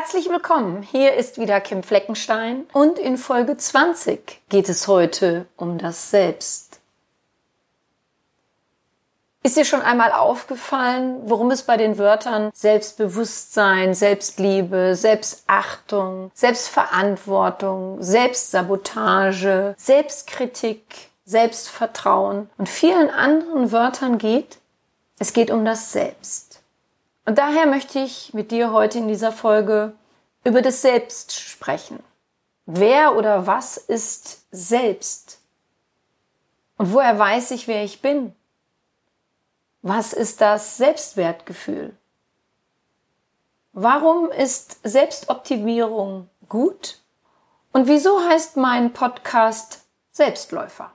Herzlich willkommen. Hier ist wieder Kim Fleckenstein und in Folge 20 geht es heute um das Selbst. Ist dir schon einmal aufgefallen, worum es bei den Wörtern Selbstbewusstsein, Selbstliebe, Selbstachtung, Selbstverantwortung, Selbstsabotage, Selbstkritik, Selbstvertrauen und vielen anderen Wörtern geht? Es geht um das Selbst. Und daher möchte ich mit dir heute in dieser Folge über das Selbst sprechen. Wer oder was ist Selbst? Und woher weiß ich, wer ich bin? Was ist das Selbstwertgefühl? Warum ist Selbstoptimierung gut? Und wieso heißt mein Podcast Selbstläufer?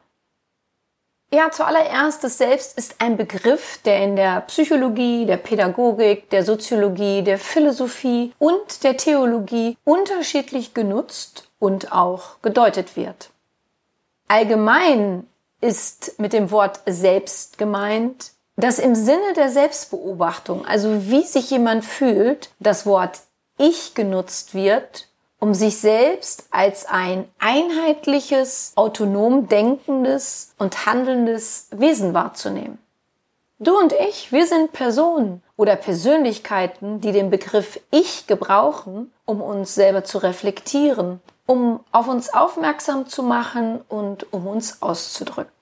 Ja, zuallererst, das Selbst ist ein Begriff, der in der Psychologie, der Pädagogik, der Soziologie, der Philosophie und der Theologie unterschiedlich genutzt und auch gedeutet wird. Allgemein ist mit dem Wort Selbst gemeint, dass im Sinne der Selbstbeobachtung, also wie sich jemand fühlt, das Wort Ich genutzt wird, um sich selbst als ein einheitliches, autonom denkendes und handelndes Wesen wahrzunehmen. Du und ich, wir sind Personen oder Persönlichkeiten, die den Begriff Ich gebrauchen, um uns selber zu reflektieren, um auf uns aufmerksam zu machen und um uns auszudrücken.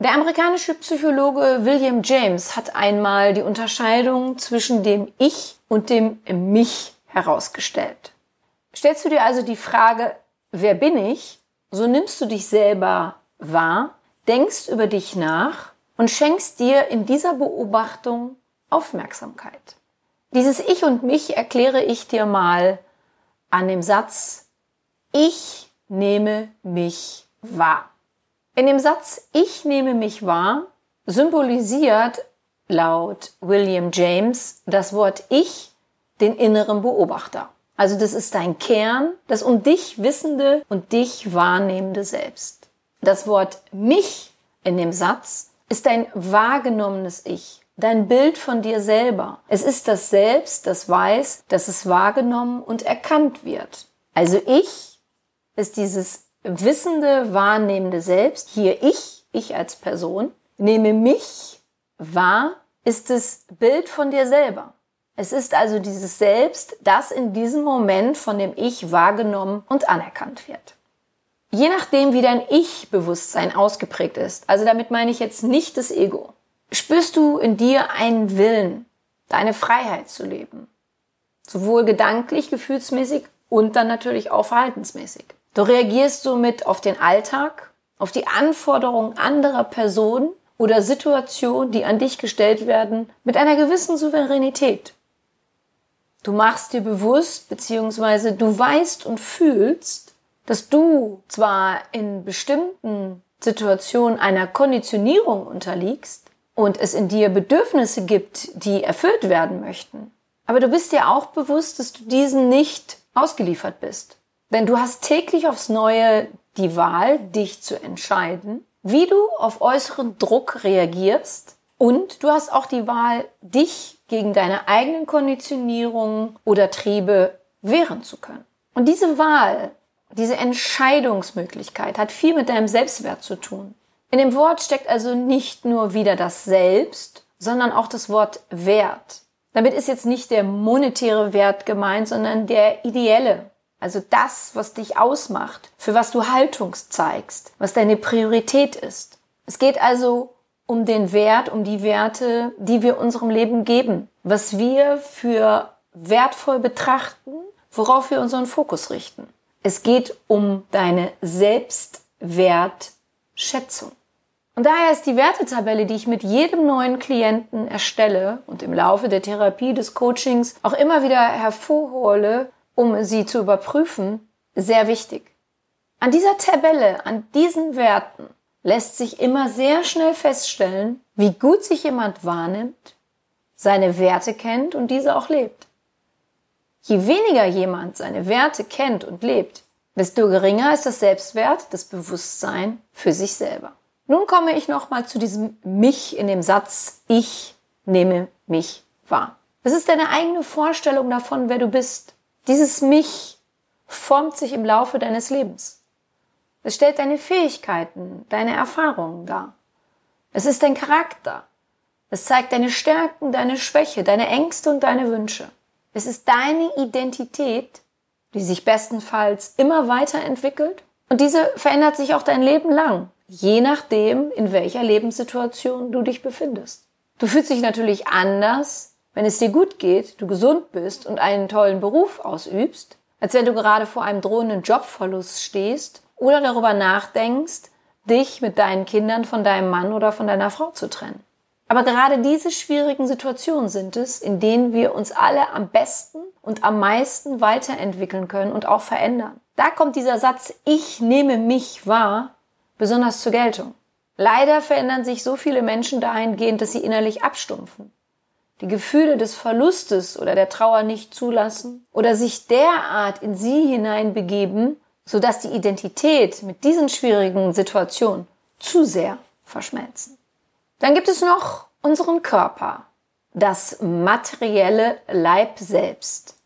Der amerikanische Psychologe William James hat einmal die Unterscheidung zwischen dem Ich und dem Mich herausgestellt. Stellst du dir also die Frage, wer bin ich? So nimmst du dich selber wahr, denkst über dich nach und schenkst dir in dieser Beobachtung Aufmerksamkeit. Dieses Ich und mich erkläre ich dir mal an dem Satz, ich nehme mich wahr. In dem Satz Ich nehme mich wahr symbolisiert laut William James das Wort Ich den inneren Beobachter. Also das ist dein Kern, das um dich wissende und dich wahrnehmende Selbst. Das Wort mich in dem Satz ist dein wahrgenommenes Ich, dein Bild von dir selber. Es ist das Selbst, das weiß, dass es wahrgenommen und erkannt wird. Also ich ist dieses wissende, wahrnehmende Selbst. Hier ich, ich als Person, nehme mich wahr, ist das Bild von dir selber. Es ist also dieses Selbst, das in diesem Moment von dem Ich wahrgenommen und anerkannt wird. Je nachdem, wie dein Ich-Bewusstsein ausgeprägt ist, also damit meine ich jetzt nicht das Ego, spürst du in dir einen Willen, deine Freiheit zu leben. Sowohl gedanklich, gefühlsmäßig und dann natürlich auch verhaltensmäßig. Du reagierst somit auf den Alltag, auf die Anforderungen anderer Personen oder Situationen, die an dich gestellt werden, mit einer gewissen Souveränität. Du machst dir bewusst, beziehungsweise du weißt und fühlst, dass du zwar in bestimmten Situationen einer Konditionierung unterliegst und es in dir Bedürfnisse gibt, die erfüllt werden möchten, aber du bist dir auch bewusst, dass du diesen nicht ausgeliefert bist. Denn du hast täglich aufs Neue die Wahl, dich zu entscheiden, wie du auf äußeren Druck reagierst und du hast auch die Wahl, dich gegen deine eigenen Konditionierungen oder Triebe wehren zu können. Und diese Wahl, diese Entscheidungsmöglichkeit hat viel mit deinem Selbstwert zu tun. In dem Wort steckt also nicht nur wieder das Selbst, sondern auch das Wort Wert. Damit ist jetzt nicht der monetäre Wert gemeint, sondern der ideelle. Also das, was dich ausmacht, für was du Haltung zeigst, was deine Priorität ist. Es geht also um den Wert, um die Werte, die wir unserem Leben geben, was wir für wertvoll betrachten, worauf wir unseren Fokus richten. Es geht um deine Selbstwertschätzung. Und daher ist die Wertetabelle, die ich mit jedem neuen Klienten erstelle und im Laufe der Therapie des Coachings auch immer wieder hervorhole, um sie zu überprüfen, sehr wichtig. An dieser Tabelle, an diesen Werten lässt sich immer sehr schnell feststellen, wie gut sich jemand wahrnimmt, seine Werte kennt und diese auch lebt. Je weniger jemand seine Werte kennt und lebt, desto geringer ist das Selbstwert, das Bewusstsein für sich selber. Nun komme ich nochmal zu diesem mich in dem Satz, ich nehme mich wahr. Das ist deine eigene Vorstellung davon, wer du bist. Dieses Mich formt sich im Laufe deines Lebens. Es stellt deine Fähigkeiten, deine Erfahrungen dar. Es ist dein Charakter. Es zeigt deine Stärken, deine Schwäche, deine Ängste und deine Wünsche. Es ist deine Identität, die sich bestenfalls immer weiterentwickelt und diese verändert sich auch dein Leben lang, je nachdem, in welcher Lebenssituation du dich befindest. Du fühlst dich natürlich anders, wenn es dir gut geht, du gesund bist und einen tollen Beruf ausübst, als wenn du gerade vor einem drohenden Jobverlust stehst oder darüber nachdenkst, dich mit deinen Kindern von deinem Mann oder von deiner Frau zu trennen. Aber gerade diese schwierigen Situationen sind es, in denen wir uns alle am besten und am meisten weiterentwickeln können und auch verändern. Da kommt dieser Satz, ich nehme mich wahr, besonders zur Geltung. Leider verändern sich so viele Menschen dahingehend, dass sie innerlich abstumpfen. Die Gefühle des Verlustes oder der Trauer nicht zulassen oder sich derart in sie hineinbegeben, sodass die Identität mit diesen schwierigen Situationen zu sehr verschmelzen. Dann gibt es noch unseren Körper, das materielle Leib selbst,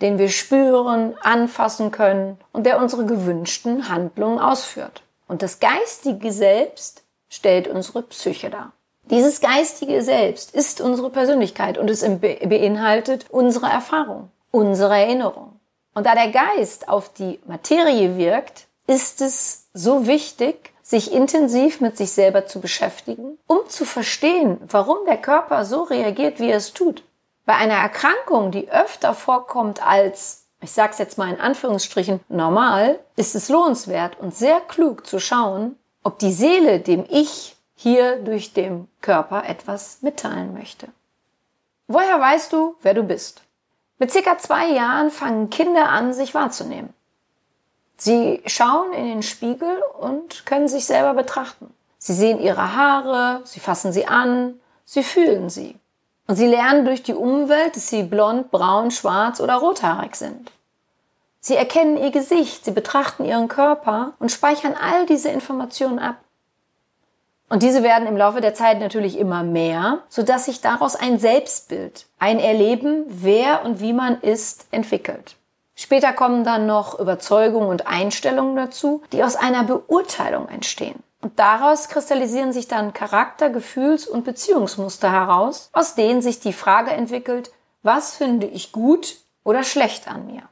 den wir spüren, anfassen können und der unsere gewünschten Handlungen ausführt. Und das geistige Selbst stellt unsere Psyche dar. Dieses geistige Selbst ist unsere Persönlichkeit und es beinhaltet unsere Erfahrung, unsere Erinnerung. Und da der Geist auf die Materie wirkt, ist es so wichtig, sich intensiv mit sich selber zu beschäftigen, um zu verstehen, warum der Körper so reagiert, wie er es tut. Bei einer Erkrankung, die öfter vorkommt als, ich sag's jetzt mal in Anführungsstrichen, normal, ist es lohnenswert und sehr klug zu schauen, ob die Seele dem Ich hier durch den Körper etwas mitteilen möchte. Woher weißt du, wer du bist? Mit circa zwei Jahren fangen Kinder an, sich wahrzunehmen. Sie schauen in den Spiegel und können sich selber betrachten. Sie sehen ihre Haare, sie fassen sie an, sie fühlen sie. Und sie lernen durch die Umwelt, dass sie blond, braun, schwarz oder rothaarig sind. Sie erkennen ihr Gesicht, sie betrachten ihren Körper und speichern all diese Informationen ab. Und diese werden im Laufe der Zeit natürlich immer mehr, sodass sich daraus ein Selbstbild, ein Erleben, wer und wie man ist, entwickelt. Später kommen dann noch Überzeugungen und Einstellungen dazu, die aus einer Beurteilung entstehen. Und daraus kristallisieren sich dann Charakter, Gefühls- und Beziehungsmuster heraus, aus denen sich die Frage entwickelt, was finde ich gut oder schlecht an mir?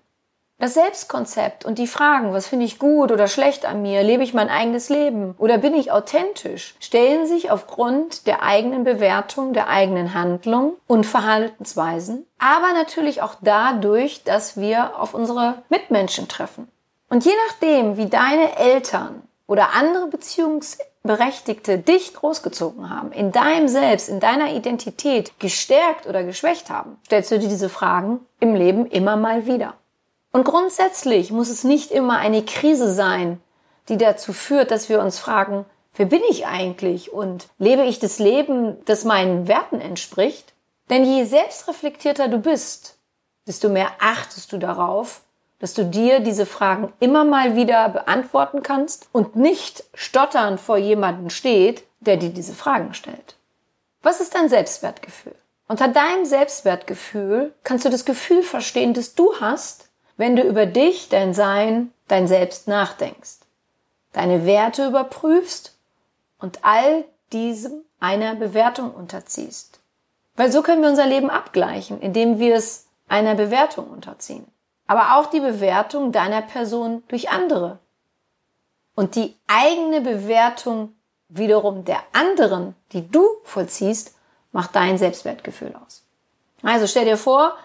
Das Selbstkonzept und die Fragen, was finde ich gut oder schlecht an mir, lebe ich mein eigenes Leben oder bin ich authentisch, stellen sich aufgrund der eigenen Bewertung, der eigenen Handlung und Verhaltensweisen, aber natürlich auch dadurch, dass wir auf unsere Mitmenschen treffen. Und je nachdem, wie deine Eltern oder andere Beziehungsberechtigte dich großgezogen haben, in deinem Selbst, in deiner Identität gestärkt oder geschwächt haben, stellst du dir diese Fragen im Leben immer mal wieder. Und grundsätzlich muss es nicht immer eine Krise sein, die dazu führt, dass wir uns fragen, wer bin ich eigentlich und lebe ich das Leben, das meinen Werten entspricht? Denn je selbstreflektierter du bist, desto mehr achtest du darauf, dass du dir diese Fragen immer mal wieder beantworten kannst und nicht stottern vor jemanden steht, der dir diese Fragen stellt. Was ist dein Selbstwertgefühl? Unter deinem Selbstwertgefühl kannst du das Gefühl verstehen, das du hast, wenn du über dich, dein Sein, dein Selbst nachdenkst, deine Werte überprüfst und all diesem einer Bewertung unterziehst. Weil so können wir unser Leben abgleichen, indem wir es einer Bewertung unterziehen. Aber auch die Bewertung deiner Person durch andere. Und die eigene Bewertung wiederum der anderen, die du vollziehst, macht dein Selbstwertgefühl aus. Also stell dir vor,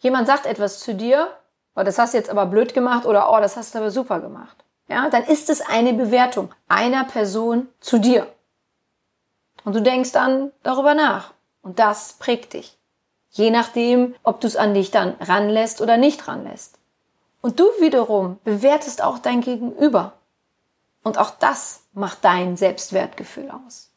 jemand sagt etwas zu dir oh, das hast du jetzt aber blöd gemacht oder oh, das hast du aber super gemacht. Ja, dann ist es eine Bewertung einer Person zu dir. Und du denkst dann darüber nach. Und das prägt dich. Je nachdem, ob du es an dich dann ranlässt oder nicht ranlässt. Und du wiederum bewertest auch dein Gegenüber. Und auch das macht dein Selbstwertgefühl aus.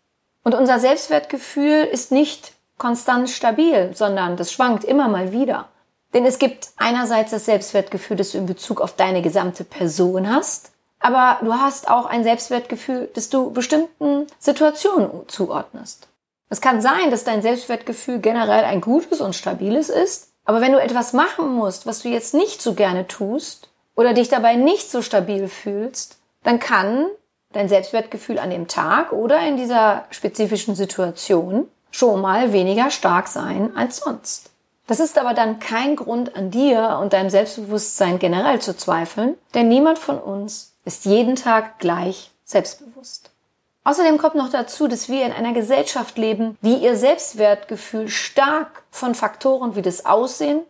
Und unser Selbstwertgefühl ist nicht konstant stabil, sondern das schwankt immer mal wieder. Denn es gibt einerseits das Selbstwertgefühl, das du in Bezug auf deine gesamte Person hast, aber du hast auch ein Selbstwertgefühl, das du bestimmten Situationen zuordnest. Es kann sein, dass dein Selbstwertgefühl generell ein gutes und stabiles ist, Aber wenn du etwas machen musst, was du jetzt nicht so gerne tust oder dich dabei nicht so stabil fühlst, dann kann dein Selbstwertgefühl an dem Tag oder in dieser spezifischen Situation schon mal weniger stark sein als sonst. Das ist aber dann kein Grund an dir und deinem Selbstbewusstsein generell zu zweifeln, denn niemand von uns ist jeden Tag gleich selbstbewusst. Außerdem kommt noch dazu, dass wir in einer Gesellschaft leben, die ihr Selbstwertgefühl stark von Faktoren wie das Aussehen,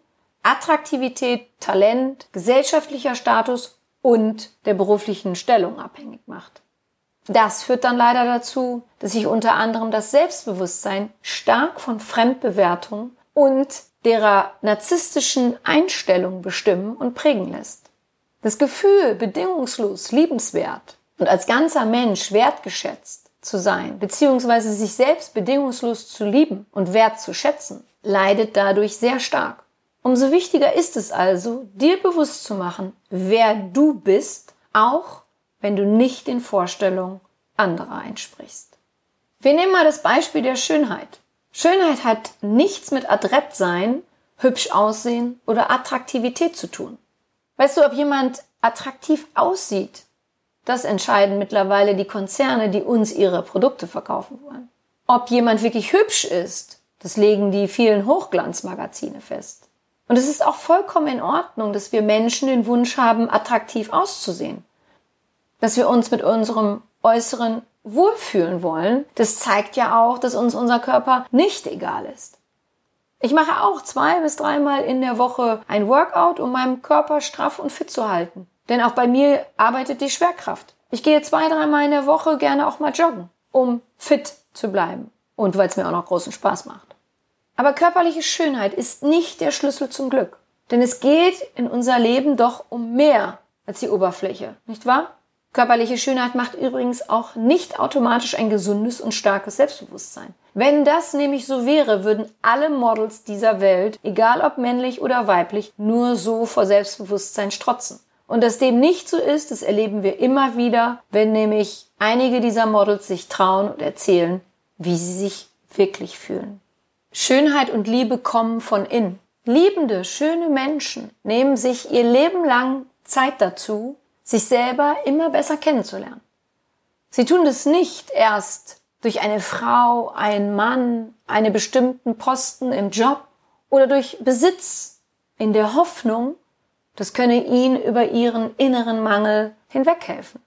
Attraktivität, Talent, gesellschaftlicher Status und der beruflichen Stellung abhängig macht. Das führt dann leider dazu, dass sich unter anderem das Selbstbewusstsein stark von Fremdbewertung und derer narzisstischen Einstellung bestimmen und prägen lässt. Das Gefühl, bedingungslos liebenswert und als ganzer Mensch wertgeschätzt zu sein, beziehungsweise sich selbst bedingungslos zu lieben und wert zu schätzen, leidet dadurch sehr stark. Umso wichtiger ist es also, dir bewusst zu machen, wer du bist, auch wenn du nicht den Vorstellungen anderer entsprichst. Wir nehmen mal das Beispiel der Schönheit. Schönheit hat nichts mit adrett sein, hübsch aussehen oder Attraktivität zu tun. Weißt du, ob jemand attraktiv aussieht, das entscheiden mittlerweile die Konzerne, die uns ihre Produkte verkaufen wollen. Ob jemand wirklich hübsch ist, das legen die vielen Hochglanzmagazine fest. Und es ist auch vollkommen in Ordnung, dass wir Menschen den Wunsch haben, attraktiv auszusehen. Dass wir uns mit unserem Äußeren wohlfühlen wollen, das zeigt ja auch, dass uns unser Körper nicht egal ist. Ich mache auch zwei bis dreimal in der Woche ein Workout, um meinen Körper straff und fit zu halten. Denn auch bei mir arbeitet die Schwerkraft. Ich gehe zwei, dreimal in der Woche gerne auch mal joggen, um fit zu bleiben. Und weil es mir auch noch großen Spaß macht. Aber körperliche Schönheit ist nicht der Schlüssel zum Glück. Denn es geht in unser Leben doch um mehr als die Oberfläche, nicht wahr? Körperliche Schönheit macht übrigens auch nicht automatisch ein gesundes und starkes Selbstbewusstsein. Wenn das nämlich so wäre, würden alle Models dieser Welt, egal ob männlich oder weiblich, nur so vor Selbstbewusstsein strotzen. Und dass dem nicht so ist, das erleben wir immer wieder, wenn nämlich einige dieser Models sich trauen und erzählen, wie sie sich wirklich fühlen. Schönheit und Liebe kommen von innen. Liebende, schöne Menschen nehmen sich ihr Leben lang Zeit dazu, sich selber immer besser kennenzulernen. Sie tun das nicht erst durch eine Frau, einen Mann, einen bestimmten Posten im Job oder durch Besitz in der Hoffnung, das könne ihnen über ihren inneren Mangel hinweghelfen.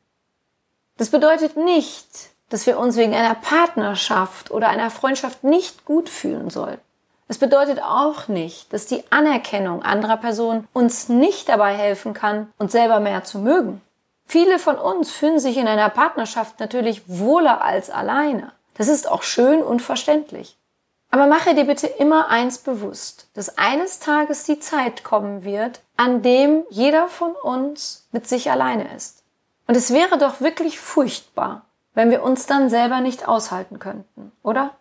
Das bedeutet nicht, dass wir uns wegen einer Partnerschaft oder einer Freundschaft nicht gut fühlen sollten. Es bedeutet auch nicht, dass die Anerkennung anderer Personen uns nicht dabei helfen kann, uns selber mehr zu mögen. Viele von uns fühlen sich in einer Partnerschaft natürlich wohler als alleine. Das ist auch schön und verständlich. Aber mache dir bitte immer eins bewusst, dass eines Tages die Zeit kommen wird, an dem jeder von uns mit sich alleine ist. Und es wäre doch wirklich furchtbar, wenn wir uns dann selber nicht aushalten könnten, oder?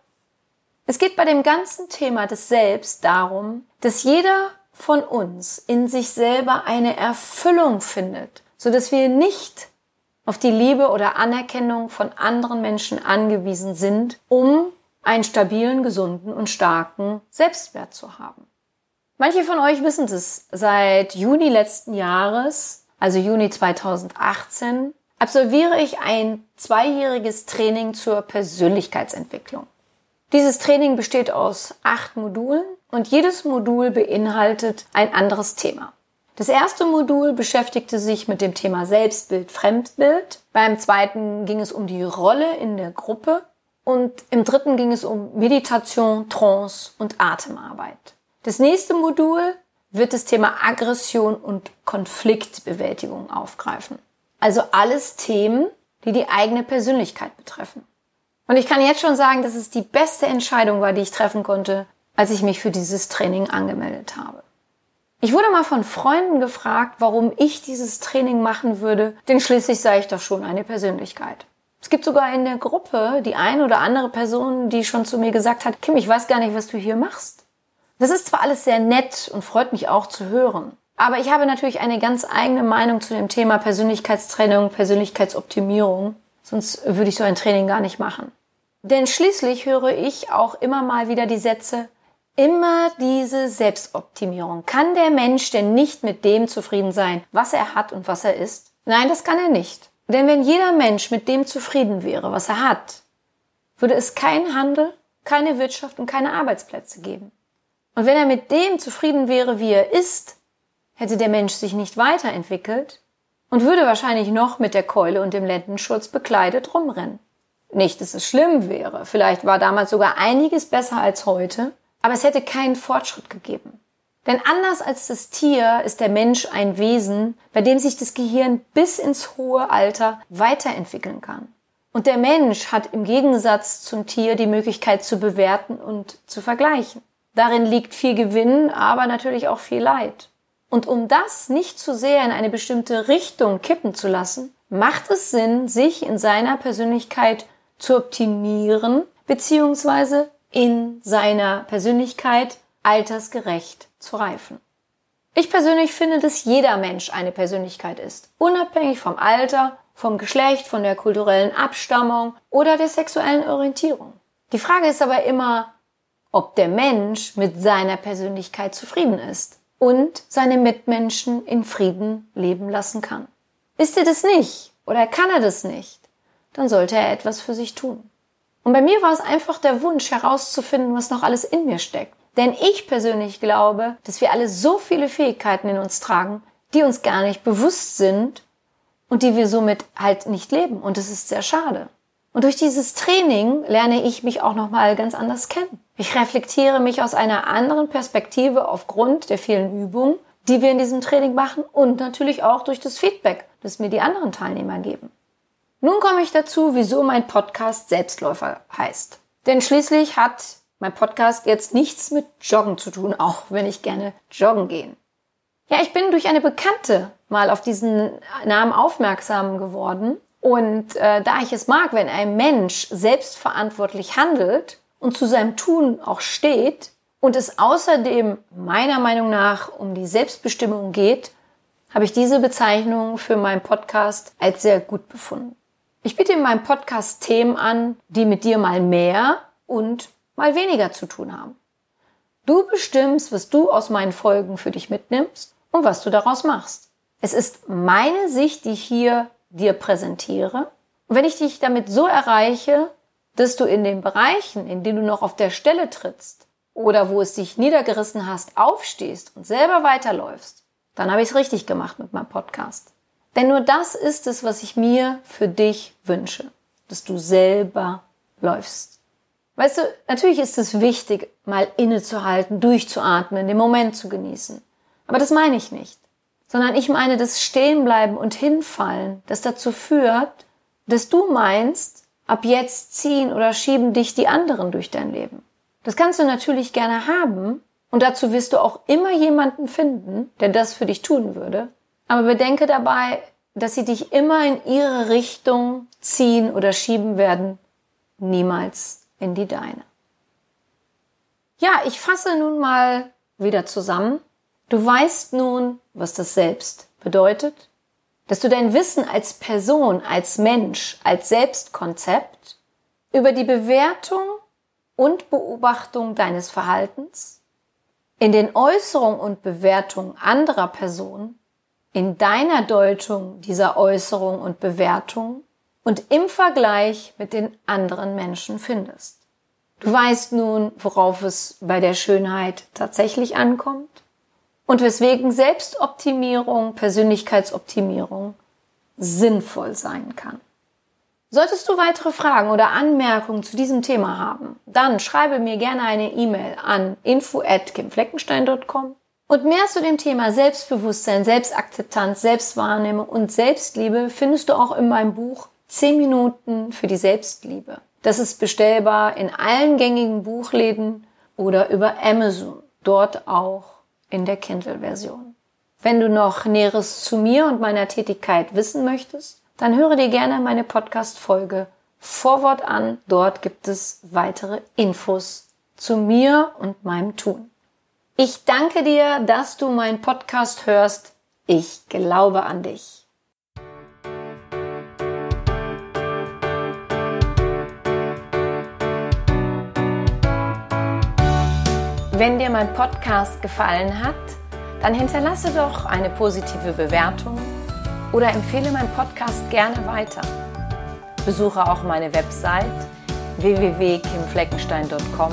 Es geht bei dem ganzen Thema des Selbst darum, dass jeder von uns in sich selber eine Erfüllung findet, so dass wir nicht auf die Liebe oder Anerkennung von anderen Menschen angewiesen sind, um einen stabilen, gesunden und starken Selbstwert zu haben. Manche von euch wissen es. Seit Juni letzten Jahres, also Juni 2018, absolviere ich ein zweijähriges Training zur Persönlichkeitsentwicklung. Dieses Training besteht aus acht Modulen und jedes Modul beinhaltet ein anderes Thema. Das erste Modul beschäftigte sich mit dem Thema Selbstbild, Fremdbild. Beim zweiten ging es um die Rolle in der Gruppe und im dritten ging es um Meditation, Trance und Atemarbeit. Das nächste Modul wird das Thema Aggression und Konfliktbewältigung aufgreifen. Also alles Themen, die die eigene Persönlichkeit betreffen. Und ich kann jetzt schon sagen, dass es die beste Entscheidung war, die ich treffen konnte, als ich mich für dieses Training angemeldet habe. Ich wurde mal von Freunden gefragt, warum ich dieses Training machen würde, denn schließlich sei ich doch schon eine Persönlichkeit. Es gibt sogar in der Gruppe die ein oder andere Person, die schon zu mir gesagt hat, Kim, ich weiß gar nicht, was du hier machst. Das ist zwar alles sehr nett und freut mich auch zu hören, aber ich habe natürlich eine ganz eigene Meinung zu dem Thema Persönlichkeitstraining, Persönlichkeitsoptimierung, sonst würde ich so ein Training gar nicht machen. Denn schließlich höre ich auch immer mal wieder die Sätze, Immer diese Selbstoptimierung. Kann der Mensch denn nicht mit dem zufrieden sein, was er hat und was er ist? Nein, das kann er nicht. Denn wenn jeder Mensch mit dem zufrieden wäre, was er hat, würde es keinen Handel, keine Wirtschaft und keine Arbeitsplätze geben. Und wenn er mit dem zufrieden wäre, wie er ist, hätte der Mensch sich nicht weiterentwickelt und würde wahrscheinlich noch mit der Keule und dem Lendenschutz bekleidet rumrennen. Nicht, dass es schlimm wäre. Vielleicht war damals sogar einiges besser als heute, aber es hätte keinen Fortschritt gegeben. Denn anders als das Tier ist der Mensch ein Wesen, bei dem sich das Gehirn bis ins hohe Alter weiterentwickeln kann. Und der Mensch hat im Gegensatz zum Tier die Möglichkeit zu bewerten und zu vergleichen. Darin liegt viel Gewinn, aber natürlich auch viel Leid. Und um das nicht zu sehr in eine bestimmte Richtung kippen zu lassen, macht es Sinn, sich in seiner Persönlichkeit zu optimieren, beziehungsweise in seiner Persönlichkeit altersgerecht zu reifen. Ich persönlich finde, dass jeder Mensch eine Persönlichkeit ist, unabhängig vom Alter, vom Geschlecht, von der kulturellen Abstammung oder der sexuellen Orientierung. Die Frage ist aber immer, ob der Mensch mit seiner Persönlichkeit zufrieden ist und seine Mitmenschen in Frieden leben lassen kann. Ist er das nicht oder kann er das nicht, dann sollte er etwas für sich tun. Und bei mir war es einfach der Wunsch herauszufinden, was noch alles in mir steckt. Denn ich persönlich glaube, dass wir alle so viele Fähigkeiten in uns tragen, die uns gar nicht bewusst sind und die wir somit halt nicht leben. Und es ist sehr schade. Und durch dieses Training lerne ich mich auch nochmal ganz anders kennen. Ich reflektiere mich aus einer anderen Perspektive aufgrund der vielen Übungen, die wir in diesem Training machen und natürlich auch durch das Feedback, das mir die anderen Teilnehmer geben. Nun komme ich dazu, wieso mein Podcast Selbstläufer heißt. Denn schließlich hat mein Podcast jetzt nichts mit Joggen zu tun, auch wenn ich gerne joggen gehe. Ja, ich bin durch eine Bekannte mal auf diesen Namen aufmerksam geworden. Und äh, da ich es mag, wenn ein Mensch selbstverantwortlich handelt und zu seinem Tun auch steht und es außerdem meiner Meinung nach um die Selbstbestimmung geht, habe ich diese Bezeichnung für meinen Podcast als sehr gut befunden. Ich biete in meinem Podcast Themen an, die mit dir mal mehr und mal weniger zu tun haben. Du bestimmst, was du aus meinen Folgen für dich mitnimmst und was du daraus machst. Es ist meine Sicht, die ich hier dir präsentiere. Und wenn ich dich damit so erreiche, dass du in den Bereichen, in denen du noch auf der Stelle trittst oder wo es dich niedergerissen hast, aufstehst und selber weiterläufst, dann habe ich es richtig gemacht mit meinem Podcast. Denn nur das ist es, was ich mir für dich wünsche, dass du selber läufst. Weißt du, natürlich ist es wichtig, mal innezuhalten, durchzuatmen, den Moment zu genießen. Aber das meine ich nicht. Sondern ich meine das Stehenbleiben und Hinfallen, das dazu führt, dass du meinst, ab jetzt ziehen oder schieben dich die anderen durch dein Leben. Das kannst du natürlich gerne haben und dazu wirst du auch immer jemanden finden, der das für dich tun würde. Aber bedenke dabei, dass sie dich immer in ihre Richtung ziehen oder schieben werden, niemals in die deine. Ja, ich fasse nun mal wieder zusammen. Du weißt nun, was das Selbst bedeutet, dass du dein Wissen als Person, als Mensch, als Selbstkonzept über die Bewertung und Beobachtung deines Verhaltens in den Äußerungen und Bewertungen anderer Personen in deiner Deutung dieser Äußerung und Bewertung und im Vergleich mit den anderen Menschen findest. Du weißt nun, worauf es bei der Schönheit tatsächlich ankommt und weswegen Selbstoptimierung, Persönlichkeitsoptimierung sinnvoll sein kann. Solltest du weitere Fragen oder Anmerkungen zu diesem Thema haben, dann schreibe mir gerne eine E-Mail an info@kimfleckenstein.com und mehr zu dem Thema Selbstbewusstsein, Selbstakzeptanz, Selbstwahrnehmung und Selbstliebe findest du auch in meinem Buch 10 Minuten für die Selbstliebe. Das ist bestellbar in allen gängigen Buchläden oder über Amazon, dort auch in der Kindle-Version. Wenn du noch Näheres zu mir und meiner Tätigkeit wissen möchtest, dann höre dir gerne meine Podcast-Folge Vorwort an. Dort gibt es weitere Infos zu mir und meinem Tun. Ich danke dir, dass du meinen Podcast hörst. Ich glaube an dich. Wenn dir mein Podcast gefallen hat, dann hinterlasse doch eine positive Bewertung oder empfehle meinen Podcast gerne weiter. Besuche auch meine Website www.kimfleckenstein.com,